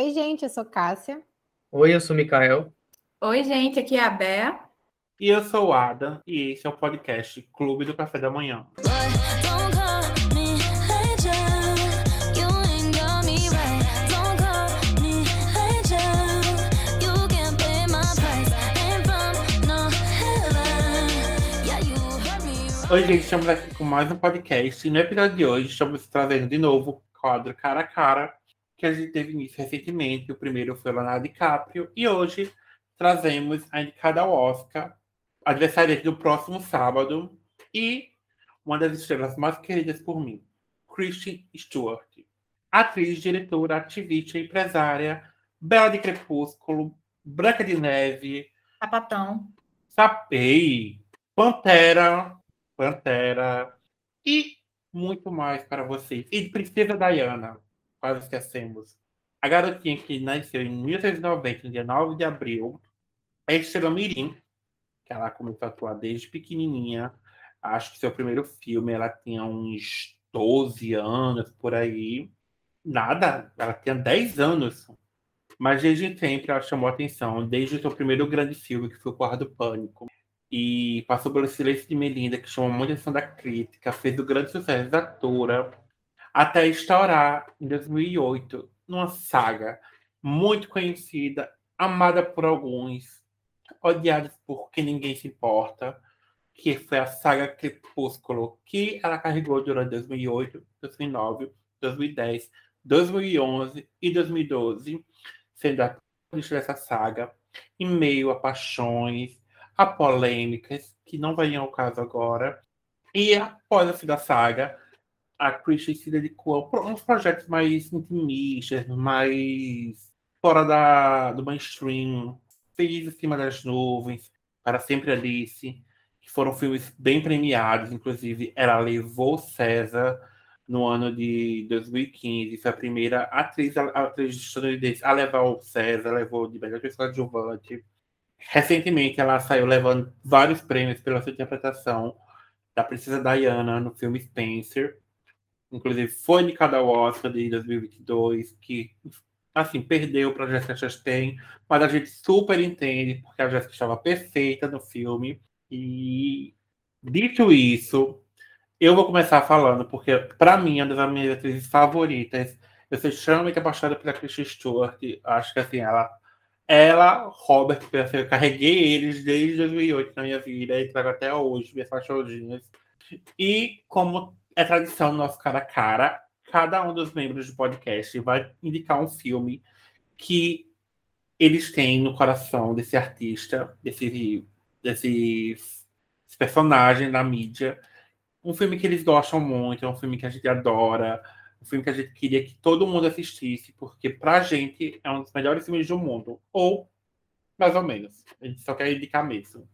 Oi, gente, eu sou Cássia. Oi, eu sou Mikael. Oi, gente, aqui é a Bea. E eu sou o Ada, e esse é o podcast Clube do Café da Manhã. Oi, gente, estamos aqui com mais um podcast. E no episódio de hoje, estamos trazendo de novo o quadro Cara a Cara, que a gente teve início recentemente. O primeiro foi Leonardo DiCaprio. E hoje trazemos a indicada ao Oscar, adversária do próximo sábado, e uma das estrelas mais queridas por mim, Kristen Stewart. Atriz, diretora, ativista, empresária, bela de crepúsculo, branca de neve. Sapatão. Sapei. Pantera, Pantera e muito mais para vocês. E Princesa Diana, quase esquecemos. A garotinha que nasceu em 1990, no dia 9 de abril, é Estrela Mirim, que ela começou a atuar desde pequenininha. Acho que seu primeiro filme ela tinha uns 12 anos, por aí. Nada, ela tinha 10 anos. Mas desde sempre ela chamou atenção, desde o seu primeiro grande filme, que foi O Quarto do Pânico e passou pelo Silêncio de Melinda, que chamou muita atenção da crítica, fez o grande sucesso da atora, até estourar em 2008 numa saga muito conhecida, amada por alguns, odiada por quem ninguém se importa, que foi a saga Crepúsculo, que ela carregou durante 2008, 2009, 2010, 2011 e 2012, sendo a dessa saga, em meio a paixões, a polêmicas, que não vem ao caso agora. E após a fim da saga, a Christian se dedicou a uns projetos mais intimistas, mais fora da, do mainstream. Fez Em Cima das Nuvens, Para Sempre Alice, que foram filmes bem premiados. Inclusive, ela levou César no ano de 2015. Foi a primeira atriz, atriz estadunidense a levar o César, levou de melhor pessoa adjuvante. Recentemente, ela saiu levando vários prêmios pela sua interpretação da Princesa Diana no filme Spencer. Inclusive, foi indicada ao Oscar de 2022, que, assim, perdeu para Jessica Chastain, mas a gente super entende, porque a Jessica estava perfeita no filme. E, dito isso, eu vou começar falando, porque, para mim, é uma das minhas atrizes favoritas. Eu sou extremamente apaixonada pela Kristen Stewart. Acho que, assim, ela ela, Robert, eu carreguei eles desde 2008 na minha vida e trago até hoje minhas cachorrinhas. E como é tradição no nosso cara a cara, cada um dos membros do podcast vai indicar um filme que eles têm no coração desse artista, desse, desse personagem da mídia. Um filme que eles gostam muito, é um filme que a gente adora, um filme que a gente queria que todo mundo assistisse, porque pra gente é um dos melhores filmes do mundo. Ou, mais ou menos. A gente só quer indicar mesmo.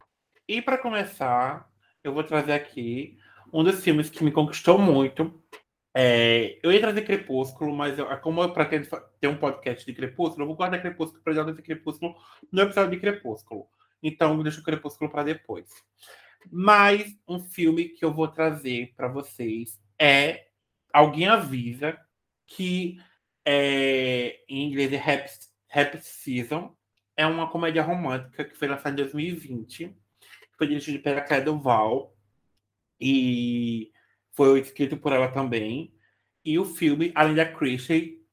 E para começar, eu vou trazer aqui um dos filmes que me conquistou muito. É, eu ia trazer Crepúsculo, mas eu, como eu pretendo ter um podcast de Crepúsculo, eu vou guardar Crepúsculo para já Crepúsculo no episódio de Crepúsculo. Então, deixo o Crepúsculo para depois. Mas um filme que eu vou trazer para vocês é alguém avisa que é, em inglês é Happy Season, é uma comédia romântica que foi lançada em 2020, foi dirigida pela Claire Duval e foi escrito por ela também. E o filme, além da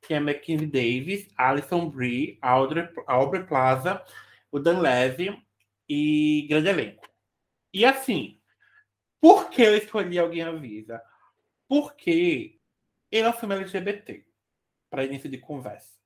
que é Mackenzie Davis, Alison Brie, Audrey, Aubrey Plaza, o Dan Levy e grande elenco. E assim, por que eu escolhi Alguém Avisa? Porque ele é um filme LGBT, para início de conversa.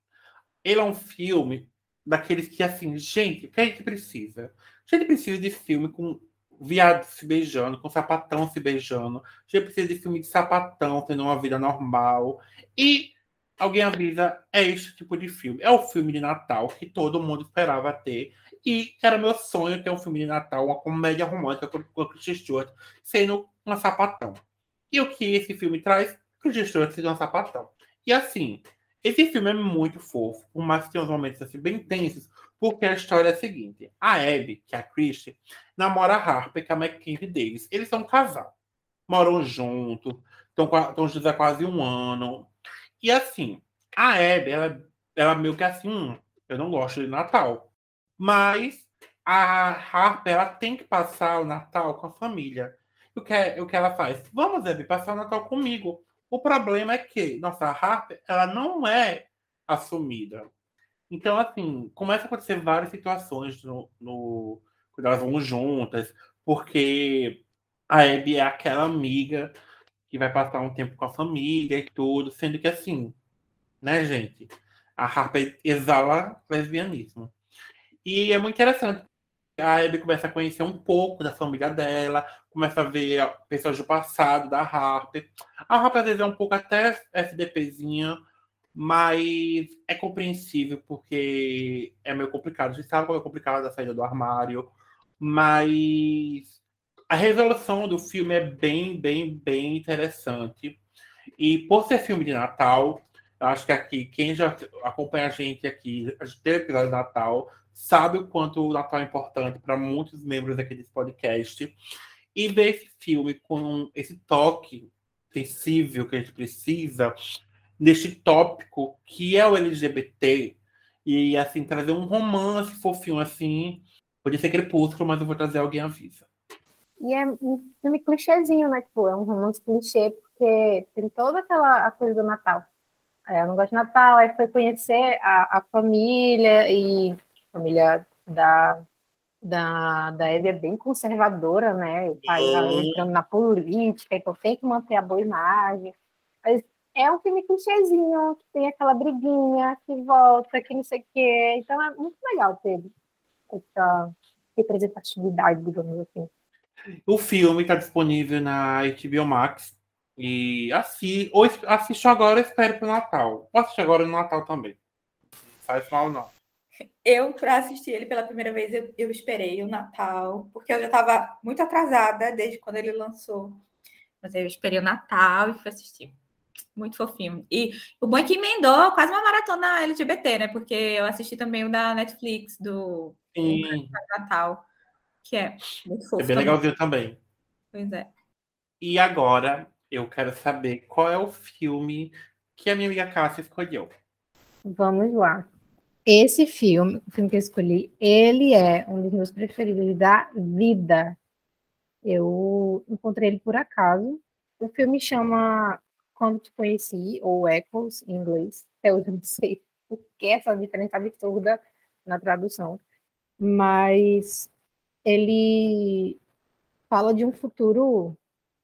Ele é um filme daqueles que, assim, gente, o que a gente precisa? A gente precisa de filme com viado se beijando, com sapatão se beijando. Gente precisa de filme de sapatão tendo uma vida normal. E alguém avisa, é esse tipo de filme. É o filme de Natal que todo mundo esperava ter. E era meu sonho ter um filme de Natal, uma comédia romântica com a Kristen Stewart, sendo uma sapatão. E o que esse filme traz? Que o gestor seja um sapatão. E assim, esse filme é muito fofo, por mais que tenha uns momentos assim, bem tensos, porque a história é a seguinte: a Abby, que é a Christian, namora a Harper, que é a Mackenzie Davis. Eles são um casal. Moram juntos, estão juntos há quase um ano. E assim, a Abby, ela ela meio que assim, hum, eu não gosto de Natal. Mas a Harper, ela tem que passar o Natal com a família. O que, é, o que ela faz? Vamos, Abby, passar o Natal comigo. O problema é que nossa Harper, ela não é assumida. Então, assim, começa a acontecer várias situações no, no quando elas vão juntas, porque a Abby é aquela amiga que vai passar um tempo com a família e tudo, sendo que assim, né, gente? A Harper exala lesbianismo. E é muito interessante. A Abby começa a conhecer um pouco da família dela, começa a ver pessoas do passado da Harper. A Harper às vezes é um pouco até FDPzinha, mas é compreensível porque é meio complicado. A gente sabe como é complicado a saída do armário, mas a resolução do filme é bem, bem, bem interessante. E por ser filme de Natal, acho que aqui, quem já acompanha a gente aqui, a gente teve episódio de Natal, sabe o quanto o Natal é importante para muitos membros aqui desse podcast. E ver esse filme com esse toque sensível que a gente precisa, neste tópico que é o LGBT, e assim, trazer um romance fofinho assim. Podia ser crepúsculo, mas eu vou trazer alguém avisa. E é um filme clichêzinho, né? Tipo, é um romance clichê, porque tem toda aquela coisa do Natal. É, eu não gosto de Natal, aí foi conhecer a, a família e a família da, da, da Eve é bem conservadora, né? O pai tá entrando na política, então tem que manter a boa imagem. É um filme clichêzinho, que tem aquela briguinha, que volta, que não sei o quê. Então é muito legal ter essa representatividade, digamos assim. O filme está disponível na HBO Max. E assim, ou assisto agora espero para o Natal. Ou assisto agora no Natal também. Não faz mal, não. Eu, para assistir ele pela primeira vez, eu, eu esperei o Natal, porque eu já estava muito atrasada desde quando ele lançou. Mas eu esperei o Natal e fui assistir. Muito fofinho. E o bom é que emendou quase uma maratona LGBT, né? Porque eu assisti também o da Netflix, do Sim. Natal que é muito fofo. É bem legalzinho também. Pois é. E agora eu quero saber qual é o filme que a minha amiga Cássia escolheu. Vamos lá. Esse filme, o filme que eu escolhi, ele é um dos meus preferidos da vida. Eu encontrei ele por acaso. O filme chama Quando Te Conheci, ou Echoes, em inglês. Eu não sei o que essa diferença absurda na tradução. Mas ele fala de um futuro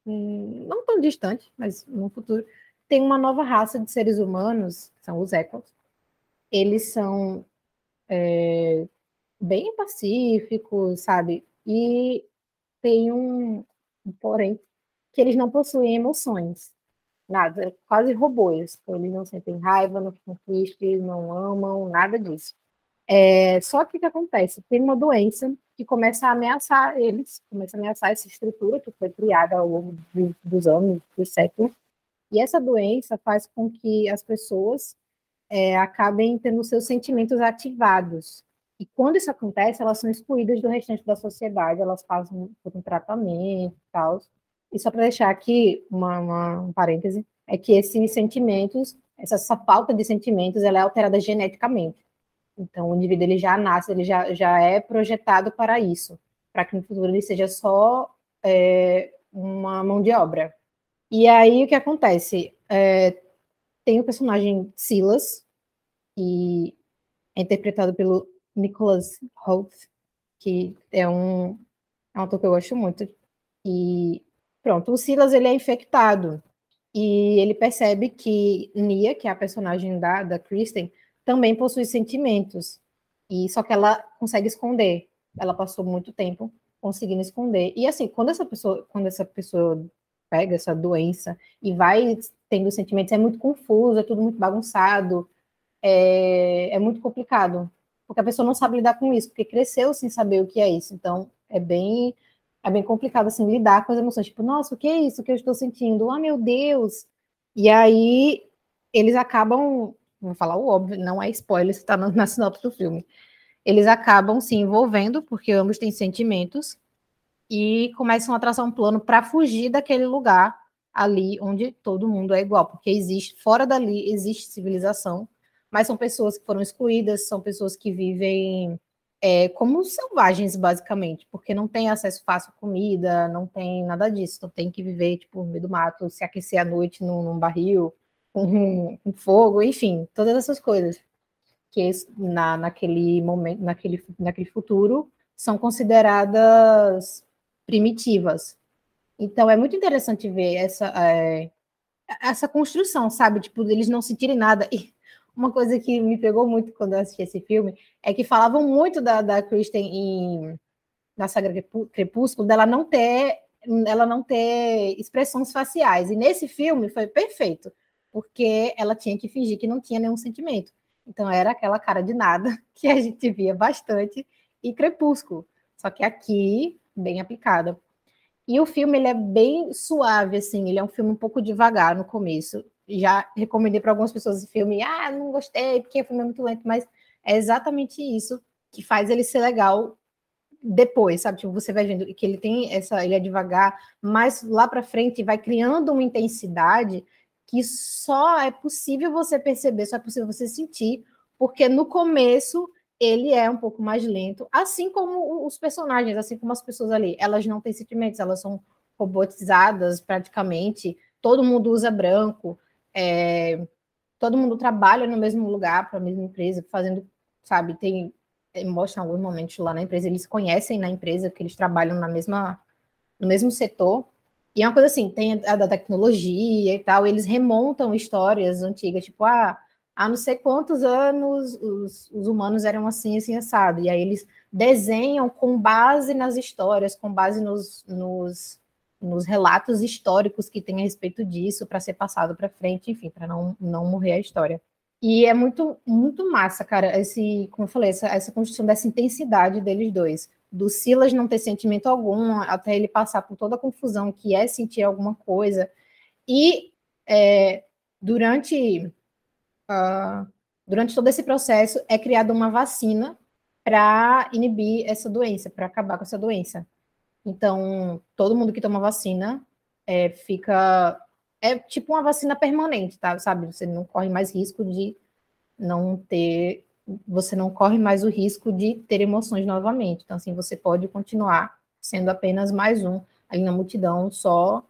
hum, não tão distante, mas num futuro tem uma nova raça de seres humanos, que são os Echoes. Eles são é, bem pacíficos, sabe? E tem um, porém, que eles não possuem emoções. Nada, quase robôs. Eles não sentem raiva, não ficam tristes, não amam, nada disso. É, só que o que acontece? Tem uma doença que começa a ameaçar eles, começa a ameaçar essa estrutura que foi criada ao longo dos anos, dos séculos. E essa doença faz com que as pessoas é, acabem tendo seus sentimentos ativados. E quando isso acontece, elas são excluídas do restante da sociedade, elas passam por um tratamento e tal. E só para deixar aqui uma, uma, um parêntese, é que esses sentimentos, essa, essa falta de sentimentos, ela é alterada geneticamente. Então, o indivíduo ele já nasce, ele já, já é projetado para isso, para que no futuro ele seja só é, uma mão de obra. E aí, o que acontece? É, tem o personagem Silas, que é interpretado pelo Nicholas Holt, que é um, é um ator que eu gosto muito. E pronto, o Silas ele é infectado e ele percebe que Nia, que é a personagem da, da Kristen, também possui sentimentos. E só que ela consegue esconder. Ela passou muito tempo conseguindo esconder. E assim, quando essa pessoa, quando essa pessoa pega essa doença e vai tendo sentimentos, é muito confuso, é tudo muito bagunçado, é, é muito complicado, porque a pessoa não sabe lidar com isso, porque cresceu sem saber o que é isso. Então, é bem é bem complicado assim lidar com as emoções, tipo, nossa, o que é isso que eu estou sentindo? Ah, meu Deus. E aí eles acabam vou falar o óbvio, não é spoiler, está na, na sinopse do filme. Eles acabam se envolvendo, porque ambos têm sentimentos, e começam a traçar um plano para fugir daquele lugar ali onde todo mundo é igual, porque existe, fora dali, existe civilização, mas são pessoas que foram excluídas, são pessoas que vivem é, como selvagens, basicamente, porque não tem acesso fácil à comida, não tem nada disso, então tem que viver, tipo, no meio do mato, se aquecer à noite num, num barril, com, com fogo, enfim, todas essas coisas que na, naquele momento, naquele, naquele futuro, são consideradas primitivas. Então é muito interessante ver essa, é, essa construção, sabe? Tipo, eles não sentirem nada. E uma coisa que me pegou muito quando eu assisti esse filme é que falavam muito da, da Kristen em, na Saga Crepúsculo, dela não ter ela não ter expressões faciais. E nesse filme foi perfeito, porque ela tinha que fingir que não tinha nenhum sentimento. Então era aquela cara de nada que a gente via bastante e Crepúsculo. Só que aqui, bem aplicada. E o filme ele é bem suave, assim, ele é um filme um pouco devagar no começo. Já recomendei para algumas pessoas esse filme, ah, não gostei, porque o filme é muito lento, mas é exatamente isso que faz ele ser legal depois, sabe? Tipo, você vai vendo que ele tem essa, ele é devagar, mas lá para frente vai criando uma intensidade que só é possível você perceber, só é possível você sentir, porque no começo ele é um pouco mais lento, assim como os personagens, assim como as pessoas ali, elas não têm sentimentos, elas são robotizadas praticamente, todo mundo usa branco, é, todo mundo trabalha no mesmo lugar, para a mesma empresa, fazendo, sabe, tem, mostra em alguns momentos lá na empresa, eles conhecem na empresa, que eles trabalham na mesma, no mesmo setor, e é uma coisa assim, tem a da tecnologia e tal, eles remontam histórias antigas, tipo, ah, há não sei quantos anos os, os humanos eram assim, assim, assado. E aí eles desenham com base nas histórias, com base nos, nos, nos relatos históricos que tem a respeito disso, para ser passado para frente, enfim, para não, não morrer a história. E é muito, muito massa, cara, esse, como eu falei, essa, essa construção dessa intensidade deles dois do Silas não ter sentimento algum, até ele passar por toda a confusão que é sentir alguma coisa. E é, durante, uh, durante todo esse processo é criada uma vacina para inibir essa doença, para acabar com essa doença. Então, todo mundo que toma vacina é, fica. É tipo uma vacina permanente, tá? Sabe? Você não corre mais risco de não ter você não corre mais o risco de ter emoções novamente. Então, assim, você pode continuar sendo apenas mais um ali na multidão, só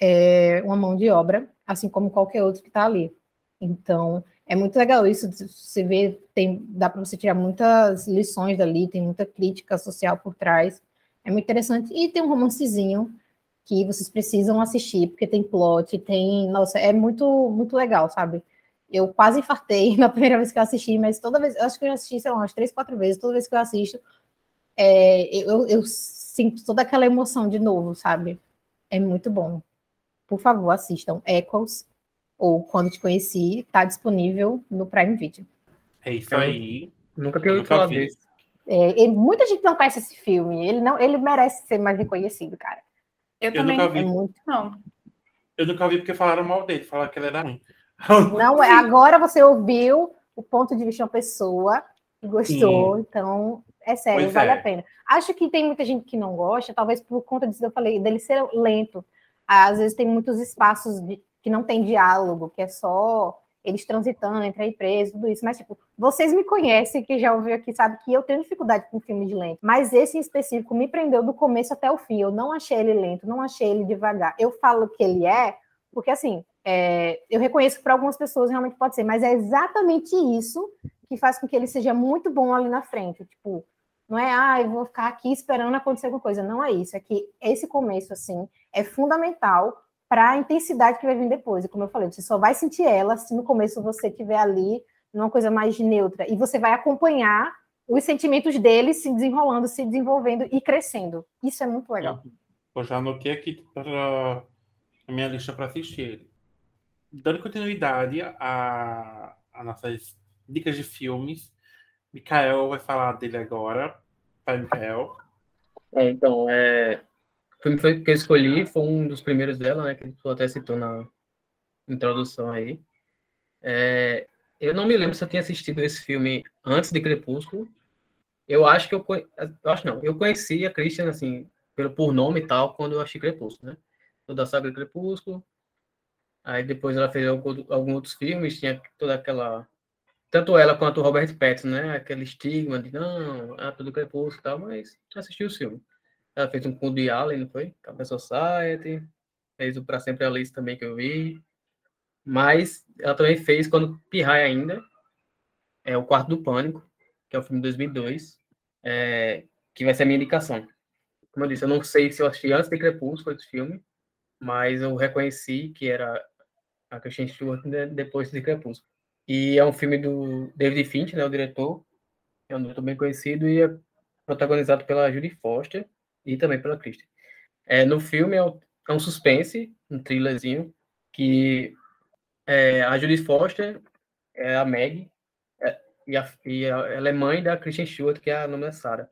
é, uma mão de obra, assim como qualquer outro que está ali. Então, é muito legal isso, você vê, tem, dá para você tirar muitas lições dali, tem muita crítica social por trás, é muito interessante. E tem um romancezinho que vocês precisam assistir, porque tem plot, tem, nossa, é muito, muito legal, sabe? Eu quase infartei na primeira vez que eu assisti, mas toda vez, eu acho que eu já assisti, sei lá, umas três, quatro vezes, toda vez que eu assisto, é, eu, eu sinto toda aquela emoção de novo, sabe? É muito bom. Por favor, assistam Echoes ou Quando Te Conheci, tá disponível no Prime Video. É isso aí. Nunca tinha ouvido falar desse. É, muita gente não conhece esse filme. Ele não, ele merece ser mais reconhecido, cara. Eu, eu também nunca vi. É muito. não. Eu nunca vi porque falaram mal dele, falaram que ele era ruim. Não, é, agora você ouviu o ponto de vista de uma pessoa e gostou, Sim. então é sério, pois vale é. a pena. Acho que tem muita gente que não gosta, talvez por conta disso que eu falei, dele ser lento. Às vezes tem muitos espaços de, que não tem diálogo, que é só eles transitando entre a empresa, tudo isso. Mas, tipo, vocês me conhecem, que já ouviu aqui, sabe que eu tenho dificuldade com filme de lento. Mas esse em específico me prendeu do começo até o fim. Eu não achei ele lento, não achei ele devagar. Eu falo que ele é, porque assim, é, eu reconheço que para algumas pessoas realmente pode ser, mas é exatamente isso que faz com que ele seja muito bom ali na frente. Tipo, não é, ah, eu vou ficar aqui esperando acontecer alguma coisa. Não é isso. É que esse começo, assim, é fundamental para a intensidade que vai vir depois. E como eu falei, você só vai sentir ela se no começo você estiver ali numa coisa mais neutra. E você vai acompanhar os sentimentos dele se desenrolando, se desenvolvendo e crescendo. Isso é muito legal. Eu já anotei aqui para a minha lista para assistir ele dando continuidade a, a nossas dicas de filmes, Mikael vai falar dele agora. Vai, Mikael. É, então, é, filme que eu escolhi foi um dos primeiros dela, né? Que tu até citou na introdução aí. É, eu não me lembro se eu tinha assistido esse filme antes de Crepúsculo. Eu acho que eu, eu acho não, eu conheci a Christian assim, pelo por nome e tal, quando eu achei Crepúsculo, né? Toda a saga Crepúsculo. Aí depois ela fez alguns outros filmes, tinha toda aquela tanto ela quanto o Robert Pattinson, né? Aquele estigma de não, ah, tudo crepúsculo e tal, mas assistiu o filme. Ela fez um com de Allen, não foi? Campbell Society, fez o Pra Sempre Alice também que eu vi. Mas ela também fez quando Pirraia ainda, é o Quarto do Pânico, que é o filme de 2002, é, que vai ser a minha indicação. Como eu disse, eu não sei se eu assisti antes de Crepúsculo esse filme, mas eu reconheci que era a Christian Stewart depois de Crepúsculo. E é um filme do David Finch, né, o diretor, é um diretor bem conhecido e é protagonizado pela Judy Foster e também pela Kristen. É, no filme é, é um suspense, um thrillerzinho, que é, a Judy Foster é a Meg, é, e, a, e a, ela é mãe da Kristen Stewart, que é a nome da Sarah.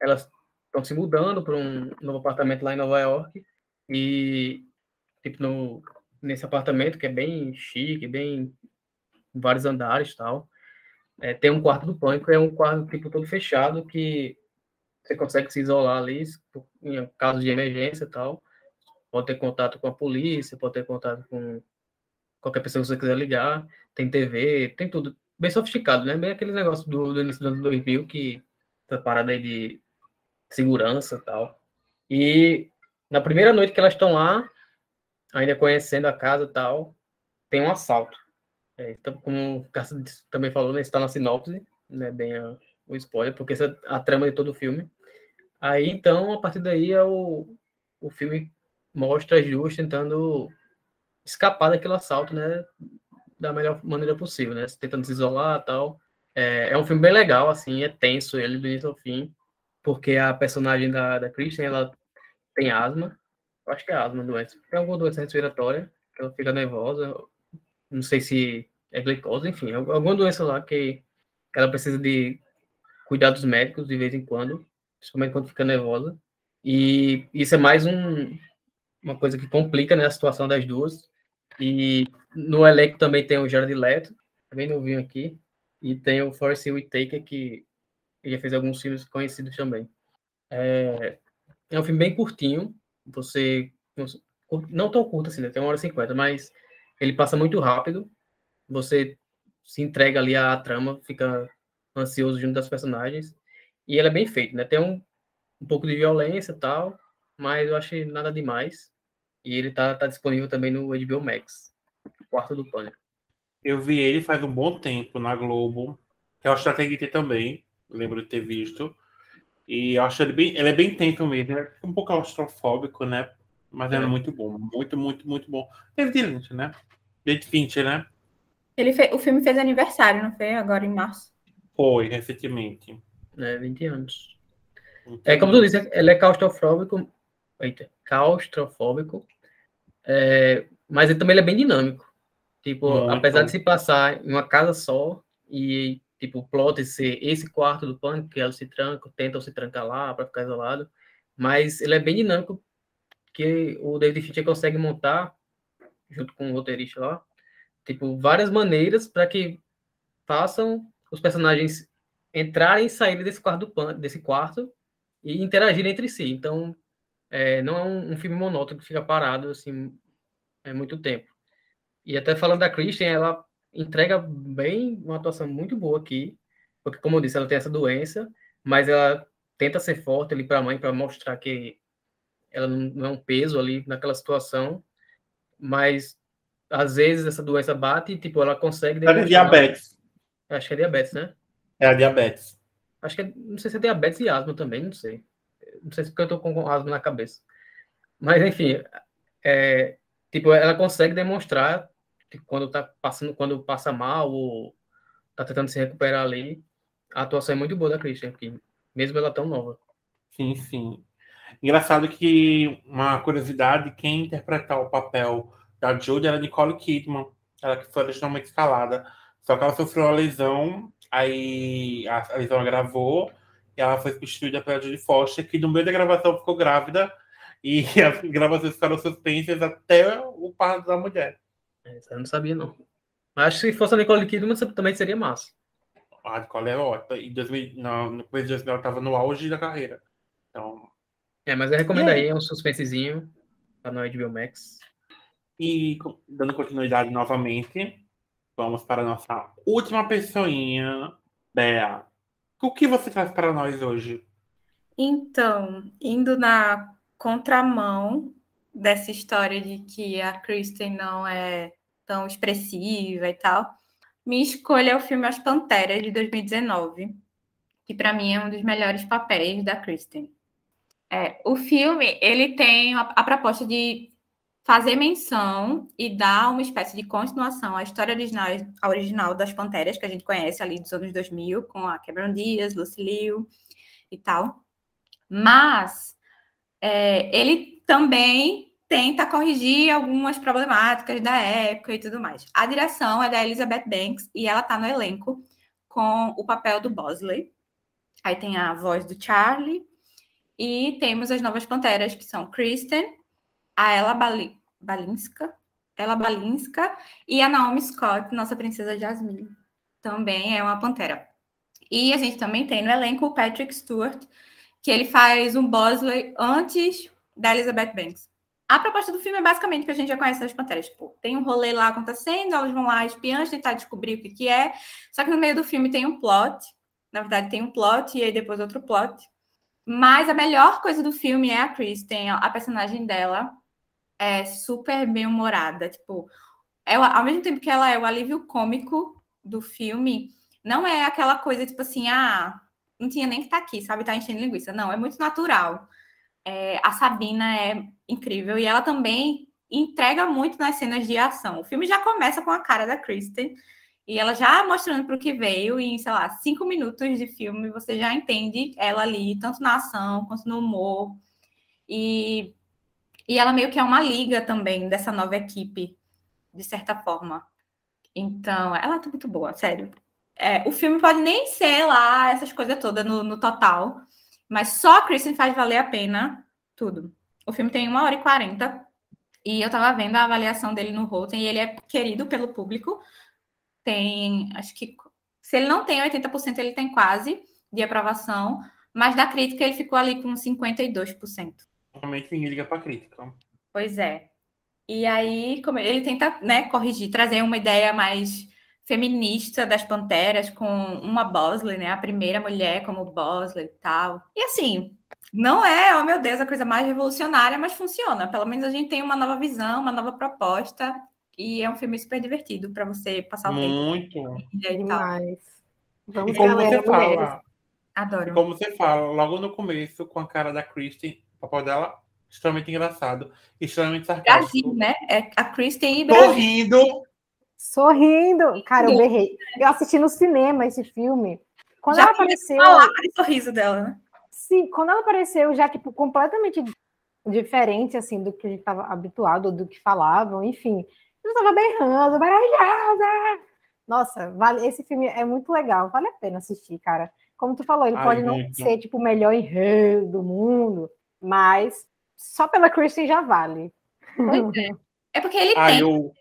Elas estão se mudando para um novo apartamento lá em Nova York, e tipo, no, nesse apartamento que é bem chique, bem vários andares tal, é, tem um quarto do pânico, é um quarto tipo todo fechado que você consegue se isolar ali em caso de emergência e tal. Pode ter contato com a polícia, pode ter contato com qualquer pessoa que você quiser ligar. Tem TV, tem tudo. Bem sofisticado, né? Bem aquele negócio do, do início dos anos 2000 que essa parada aí de segurança e tal. E na primeira noite que elas estão lá, ainda conhecendo a casa e tal, tem um assalto. É, então, como o Cássio também falou, né, está na sinopse, né, bem a, o spoiler, porque essa é a trama de todo o filme. Aí, então, a partir daí, é o, o filme mostra as duas tentando escapar daquele assalto, né, da melhor maneira possível, né, tentando se isolar tal. É, é um filme bem legal, assim, é tenso ele do início ao fim, porque a personagem da, da Kristen, ela tem asma, eu acho que é asma, doença, tem alguma doença respiratória, que ela fica nervosa, não sei se é glicose, enfim, alguma doença lá que ela precisa de cuidados médicos de vez em quando, principalmente quando fica nervosa. E isso é mais um, uma coisa que complica né, a situação das duas. E no elenco também tem o Jared Leto, também vi aqui, e tem o Forrest Whitaker, que ele fez alguns filmes conhecidos também. É, é um filme bem curtinho, você não tão curto assim, né, tem uma hora e cinquenta, mas ele passa muito rápido. Você se entrega ali à trama, fica ansioso junto das personagens. E ele é bem feito, né? Tem um, um pouco de violência e tal, mas eu achei nada demais. E ele tá, tá disponível também no HBO Max, Quarto do Pânico. Eu vi ele faz um bom tempo na Globo. Eu acho que até que também, lembro de ter visto. E eu acho ele bem, ele é bem tempo mesmo, é um pouco claustrofóbico, né? Mas é. era muito bom, muito, muito, muito bom. David Lynch, né? David Fincher, né? Ele fez, o filme fez aniversário, não foi? Agora em março. Foi, recentemente. É, 20 anos. é como tu disse, ele é claustrofóbico. Eita, claustrofóbico. É, mas ele também ele é bem dinâmico. Tipo, apesar de se passar em uma casa só e tipo, o plot ser esse quarto do pânico, que elas se trancam, tentam se trancar lá para ficar isolado, mas ele é bem dinâmico que o David Fincher consegue montar, junto com o roteirista lá, tipo, várias maneiras para que façam os personagens entrarem e saírem desse quarto, desse quarto e interagirem entre si. Então, é, não é um, um, filme monótono que fica parado assim é muito tempo. E até falando da Christian, ela entrega bem uma atuação muito boa aqui, porque como eu disse, ela tem essa doença, mas ela tenta ser forte ali para a mãe para mostrar que ela não é um peso ali naquela situação, mas às vezes essa doença bate e, tipo, ela consegue... É diabetes. Acho que é diabetes, né? É a diabetes. Acho que é, não sei se é diabetes e asma também, não sei. Não sei se porque eu tô com asma na cabeça. Mas, enfim, é, tipo, ela consegue demonstrar que quando tá passando, quando passa mal ou tá tentando se recuperar ali, a atuação é muito boa da Christian aqui, mesmo ela tão nova. Sim, sim. Engraçado que uma curiosidade, quem interpretar o papel da Judy era Nicole Kidman, ela que foi originalmente escalada. Só que ela sofreu uma lesão, aí a, a lesão agravou, e ela foi substituída pela Judy Foster, que no meio da gravação ficou grávida, e as gravações ficaram suspensas até o parto da mulher. É, eu não sabia, não. Mas acho que se fosse a Nicole Kidman também seria massa. A Nicole é ótima. Em 2000, no, no começo de 2000 ela estava no auge da carreira. Então, é, mas eu recomendo aí, é um suspensezinho para no HBO Max. E dando continuidade novamente, vamos para a nossa última pessoinha, Bea. O que você traz para nós hoje? Então, indo na contramão dessa história de que a Kristen não é tão expressiva e tal, minha escolha é o filme As Panteras, de 2019, que para mim é um dos melhores papéis da Kristen. É, o filme ele tem a, a, proposta de fazer menção e dar uma espécie de continuação à história original, original das Panteras, que a gente conhece ali dos anos 2000, com a Cameron Diaz, Lucy Liu e tal. Mas é, ele também tenta corrigir algumas problemáticas da época e tudo mais. A direção é da Elizabeth Banks e ela está no elenco com o papel do Bosley. Aí tem a voz do Charlie e temos as novas panteras que são Kristen, a Ella Bali Balinska, Ella Balinska e a Naomi Scott, nossa princesa Jasmine. Também é uma pantera. E a gente também tem no elenco o Patrick Stewart, que ele faz um Bosley antes da Elizabeth Banks. A proposta do filme é basicamente que a gente já conhece das Panteras. Tipo, tem um rolê lá acontecendo, elas vão lá espiãs tentar descobrir o que, que é. Só que no meio do filme tem um plot. Na verdade, tem um plot e aí depois outro plot. Mas a melhor coisa do filme é a Kristen, a personagem dela é super bem-humorada. Tipo, ela, ao mesmo tempo que ela é o alívio cômico do filme, não é aquela coisa tipo assim, ah, não tinha nem que estar tá aqui, sabe? Tá enchendo linguiça. Não, é muito natural. É, a Sabina é incrível e ela também entrega muito nas cenas de ação. O filme já começa com a cara da Kristen e ela já mostrando para o que veio, e em, sei lá, cinco minutos de filme você já entende ela ali, tanto na ação quanto no humor. E, e ela meio que é uma liga também dessa nova equipe, de certa forma. Então, ela tá muito boa, sério. É, o filme pode nem ser lá essas coisas todas no, no total, mas só a Kristen faz valer a pena tudo. O filme tem uma hora e quarenta. E eu tava vendo a avaliação dele no Rotten e ele é querido pelo público. Tem, acho que se ele não tem 80%, ele tem quase de aprovação, mas da crítica ele ficou ali com 52%. Normalmente ninguém liga para crítica. Pois é. E aí, como ele tenta, né, corrigir, trazer uma ideia mais feminista das Panteras com uma Bosley, né? A primeira mulher como Bosley e tal. E assim, não é, oh meu Deus, a coisa mais revolucionária, mas funciona. Pelo menos a gente tem uma nova visão, uma nova proposta. E é um filme super divertido para você passar o Muito. tempo. Muito. Demais. Vamos e como você fala, Adoro. Como você fala, logo no começo, com a cara da Kristen, o papel dela extremamente engraçado, extremamente sarcástico. Brasil, né? É a Kristen e Brasil. Tô rindo, Sorrindo. Cara, eu berrei. Eu assisti no cinema esse filme. Quando já ela apareceu. Falar o sorriso dela, né? Sim, quando ela apareceu, já, tipo, completamente diferente, assim, do que a gente estava habituado, do que falavam, enfim. Eu estava berrando, maravilhosa! Nossa, vale, esse filme é muito legal, vale a pena assistir, cara. Como tu falou, ele Ai, pode não muito. ser, tipo, o melhor enredo do mundo, mas só pela Kristen já vale. Pois é. É porque ele Ai, tem eu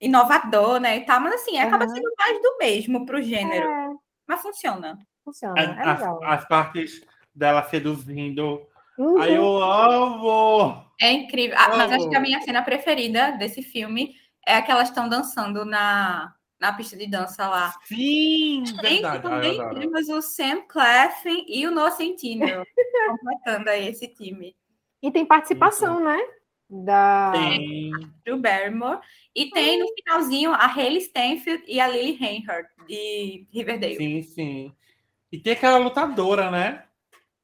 inovador, né, e tal, mas assim, acaba uhum. sendo mais do mesmo para o gênero. É. Mas funciona. Funciona, é as, as, partes dela seduzindo. Uhum. Aí eu amo! É incrível. Ah, mas acho que a minha cena preferida desse filme é a que elas estão dançando na, na pista de dança lá. Sim, verdade. também temos o Sam Claflin e o Noah Centineo completando aí esse time. E tem participação, né? Da Drew Barrymore. E tem no finalzinho a Hayley Stanfield e a Lily Reinhardt, de Riverdale. Sim, sim. E tem aquela lutadora, né?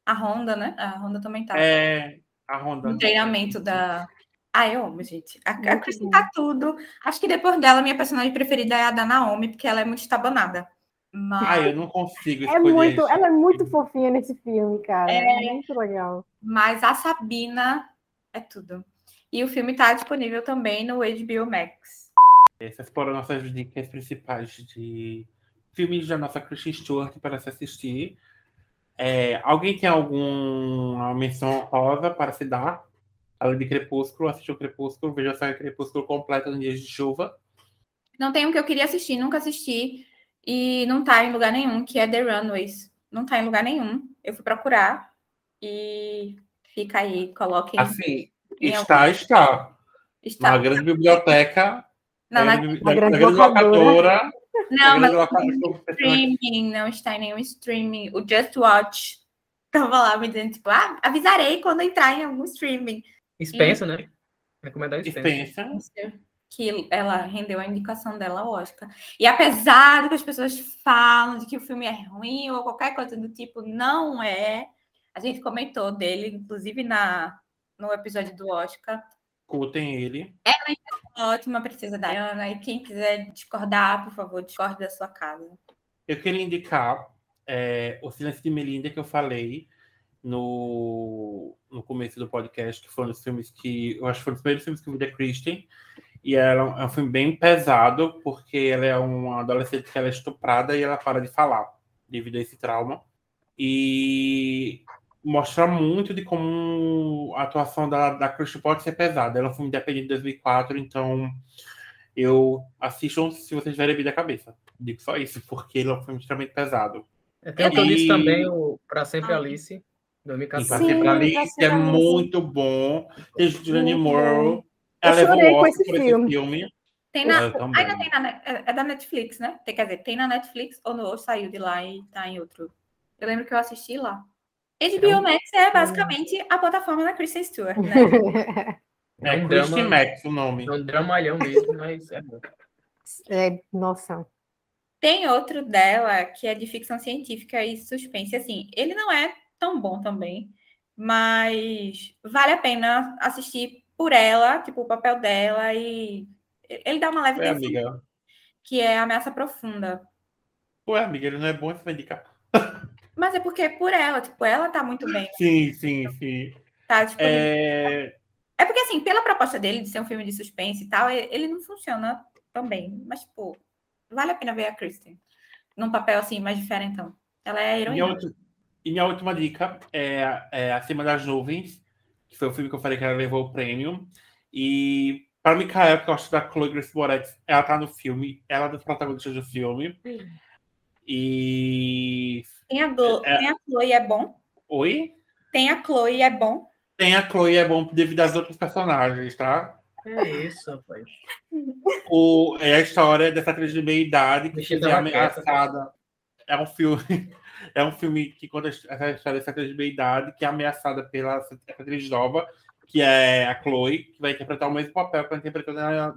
A Honda, né? A Honda também tá. É, a Honda. No treinamento da. Ah, eu amo, gente. A, a Kristen tá tudo. Acho que depois dela, minha personagem preferida é a da Naomi, porque ela é muito estabanada. Mas... Ah, eu não consigo é muito, isso. Ela é muito fofinha nesse filme, cara. É... é muito legal. Mas a Sabina é tudo. E o filme está disponível também no HBO Max. Essas foram nossas dicas principais de filmes da nossa Christian Stewart para se assistir. É, alguém tem alguma menção rosa para se dar? Além de Crepúsculo, assistiu Crepúsculo, veja só Crepúsculo completo no dia de chuva. Não tem um que eu queria assistir, nunca assisti. E não tá em lugar nenhum, que é The Runaways. Não tá em lugar nenhum. Eu fui procurar e fica aí, coloquem. Assim, Está, está. Está. Na grande biblioteca. Não, na- da- na da grande locadora. não, mas locadora. streaming, não está em nenhum streaming. O Just Watch tava lá me dizendo, tipo, ah, avisarei quando entrar em algum streaming. Spencer, né? Recomendar Spencer. Spencer. Que ela rendeu a indicação dela ao Oscar. E apesar do que as pessoas falam de que o filme é ruim ou qualquer coisa do tipo, não é. A gente comentou dele, inclusive na, no episódio do Oscar. Escutem ele. Ótima Princesa Diana. E quem quiser discordar, por favor, discorde da sua casa. Eu queria indicar é, O Silêncio de Melinda, que eu falei no, no começo do podcast, que foi um dos filmes que. Eu acho que foi um dos primeiros filmes que eu vi da Kristen. E ela é um- é um filme bem pesado, porque ela é uma adolescente que ela é estuprada e ela para de falar devido a esse trauma. E mostra muito de como a atuação da, da Kristen pode ser pesada. Ela é um filme independente de 2004, então eu assisto se vocês tiverem bebida a cabeça. Digo só isso, porque ele é um filme extremamente pesado. É, Tem o que E- disse também, o Pra Sempre Ah. Alice, 2014. pra Sim, pra Pra Ser é muito bom. Tem Julianne Moore. bom. Ela Eu levou chorei com Oscar esse por esse filme. filme. Tem na, ainda tem na, é é da Netflix, né? Tem, quer dizer, tem na Netflix ou, no, ou saiu de lá e tá em outro. Eu lembro que eu assisti lá. HBO É um- Max é basicamente a plataforma da Kristen Stewart, né? É, É um Christian Max o nome. É um dramalhão mesmo, mas é bom. É, nossa. Tem outro dela que é de ficção científica e suspense. Assim, ele não é tão bom também, mas vale a pena assistir por ela, tipo, o papel dela e ele dá uma leve tensão, amiga. que é Ameaça Profunda. Ué, amiga, ele não é bom, vai indicar. Mas é porque é por ela, tipo, ela tá muito bem, Sim, sim, sim. tá? Tipo, É, É porque, assim, pela proposta dele de ser um filme de suspense e tal, e- ele não funciona tão bem. Mas, tipo, vale a pena ver a Kristen num papel, assim, mais diferentão. Ela é a minha, heroína. ulti- e minha última dica é, é Acima das Nuvens, que foi o filme que eu falei que ela levou o prêmio. E para Micael, que eu gosto da Chloe Grace Moretz, ela tá no filme, ela é dos protagonistas do filme. E. Tem a, Glo É- tem a Chloe, é bom. Oi? Tem a Chloe, é bom. Tem a Chloe, é bom devido às outros personagens, tá? É isso, rapaz. O, é a história dessa atriz de meia idade que é peça. ameaçada. É um filme. É um filme que conta essa história dessa atriz de meia idade que é ameaçada pela atriz nova, que é a Chloe, que vai interpretar o mesmo papel que ela interpretou na,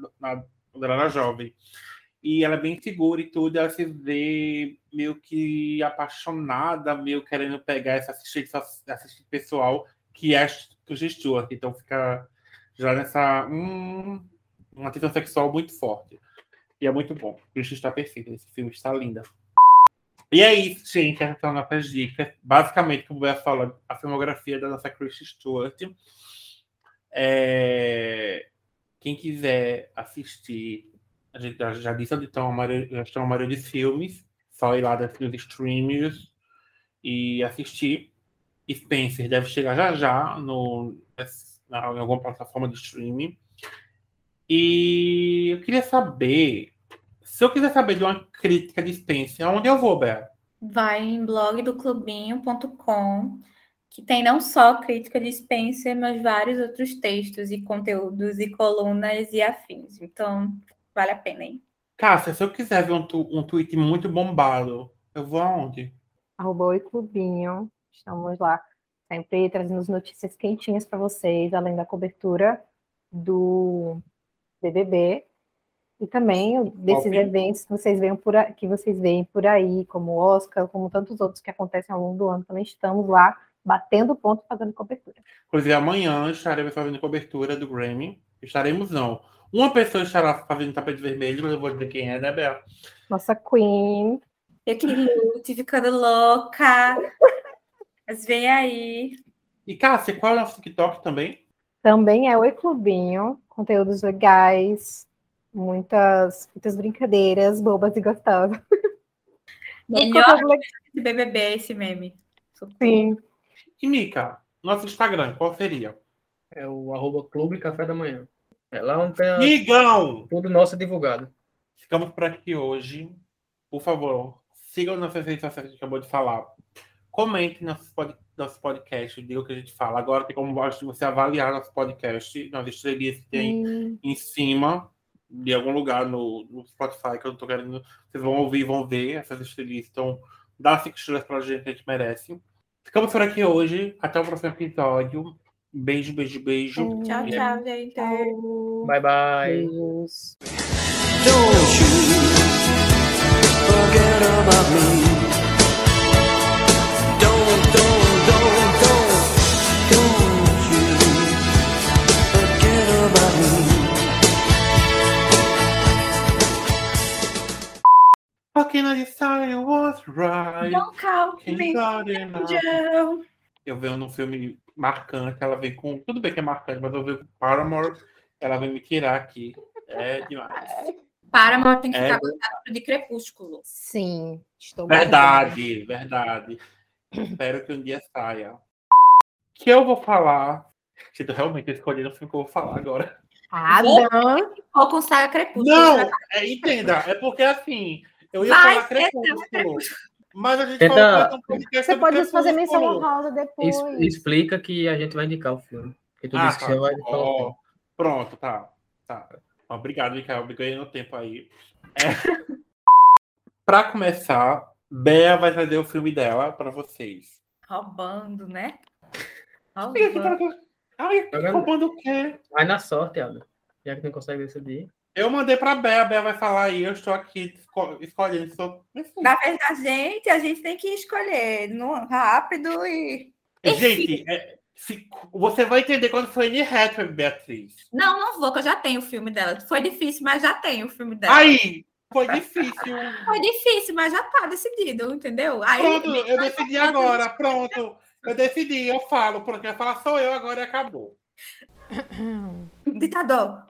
quando ela era jovem. E ela é bem segura e tudo, ela se vê meio que apaixonada, meio querendo pegar essa assistente, assistente pessoal, que é a Kristen Stewart. Então fica já nessa. Hum, uma tensão sexual muito forte. E é muito bom. Kristen está perfeita, esse filme está linda. E é isso, gente. Essas são nossas dicas. Basicamente, como Bea falou, a filmografia da nossa Kristen Stewart. É, Quem quiser assistir, a gente já, já disse onde estão a maioria, dos filmes. Só ir lá nos streamers e assistir. Spencer deve chegar já já no, na, em alguma plataforma de streaming. E eu queria saber, se eu quiser saber de uma crítica de Spencer, aonde eu vou, Bea? Vai em blogdoclubinho.com, que tem não só crítica de Spencer, mas vários outros textos e conteúdos e colunas e afins. Então, vale a pena, hein? Cássia, se eu quiser ver um, tu- um tweet muito bombado, eu vou aonde? Arroba Oi Clubinho. Estamos lá sempre trazendo as notícias quentinhas para vocês, além da cobertura do BBB e também o- desses eventos que vocês veem por a- que vocês veem por aí, como o Oscar, como tantos outros que acontecem ao longo do ano, também estamos lá batendo ponto, fazendo cobertura. Inclusive, amanhã estaremos fazendo cobertura do Grammy. Estaremos, não. Uma pessoa estará fazendo tapete vermelho, mas eu vou dizer quem é, né, Bea? Nossa Queen, Eu que lute, ficando louca. Mas vem aí. E, Cássia, qual é o nosso TikTok também? também é Oi Clubinho, conteúdos legais, muitas, muitas brincadeiras bobas e gostosas. Melhor de BBB é esse meme. Sim. E, Mica, nosso Instagram, qual seria? É o arroba Clube Café da Manhã. É lá onde tem a- Migão! tudo nosso divulgado. Ficamos por aqui hoje. Por favor, sigam nossas redes sociais que a gente acabou de falar. Comente nosso, pod, nosso podcast, diga o que a gente fala. Agora tem como você avaliar nosso podcast, nas estrelinhas que tem Sim. em cima. De algum lugar no, no Spotify que eu não tô querendo. Vocês vão ouvir, vão ver essas estrelistas. Então, dá cinco estrelas pra gente que a gente merece. Ficamos por aqui hoje. Até o próximo episódio. Beijo, beijo, beijo. Tchau, tchau, gente. Bye, bye. Beijos. Don't you forget about me. Fucking I decided it was right. Don't me não. angel. Eu venho num filme marcante, ela vem com. Tudo bem que é marcante, mas eu venho com Paramore, ela vem me tirar aqui. É demais. Paramore tem que É ficar de crepúsculo. Sim, estou Verdade, verdade. Espero que um dia saia. Que eu vou falar. Gente, eu realmente escolhi o filme que eu vou falar agora. Adam, Ou com saia crepúsculo. Não, é, entenda, é porque assim, eu ia Vai falar Crepúsculo. Mas a gente Tenta- um podcast você pode fazer menção honrosa depois. Es- explica que a gente vai indicar o filme. Porque tu Ah, disse que tá. você vai indicar o Ó, filme. pronto, tá. tá. Obrigado, Micael. Me ganhei no tempo aí. É. pra começar, Bea vai trazer o filme dela pra vocês. Roubando, né? Ai, Roubando. Ai, Tá roubando o quê? Vai na sorte, Ada. Já que não consegue decidir. Eu mandei pra Bea, a Bea vai falar aí, eu estou aqui esco- escolhendo. Sou... Enfim. Na verdade, gente, a gente tem que escolher no, rápido e. Gente, é, se- você vai entender quando foi Anne Hathaway, Beatriz. Não, não vou, que eu já tenho o filme dela. Foi difícil, mas já tenho o filme dela. Aí, foi difícil. Foi difícil, mas já tá decidido, entendeu? Aí, Pronto, eu decidi agora, pronto. Eu decidi, eu falo, porque eu falar sou eu agora e acabou. Ditador.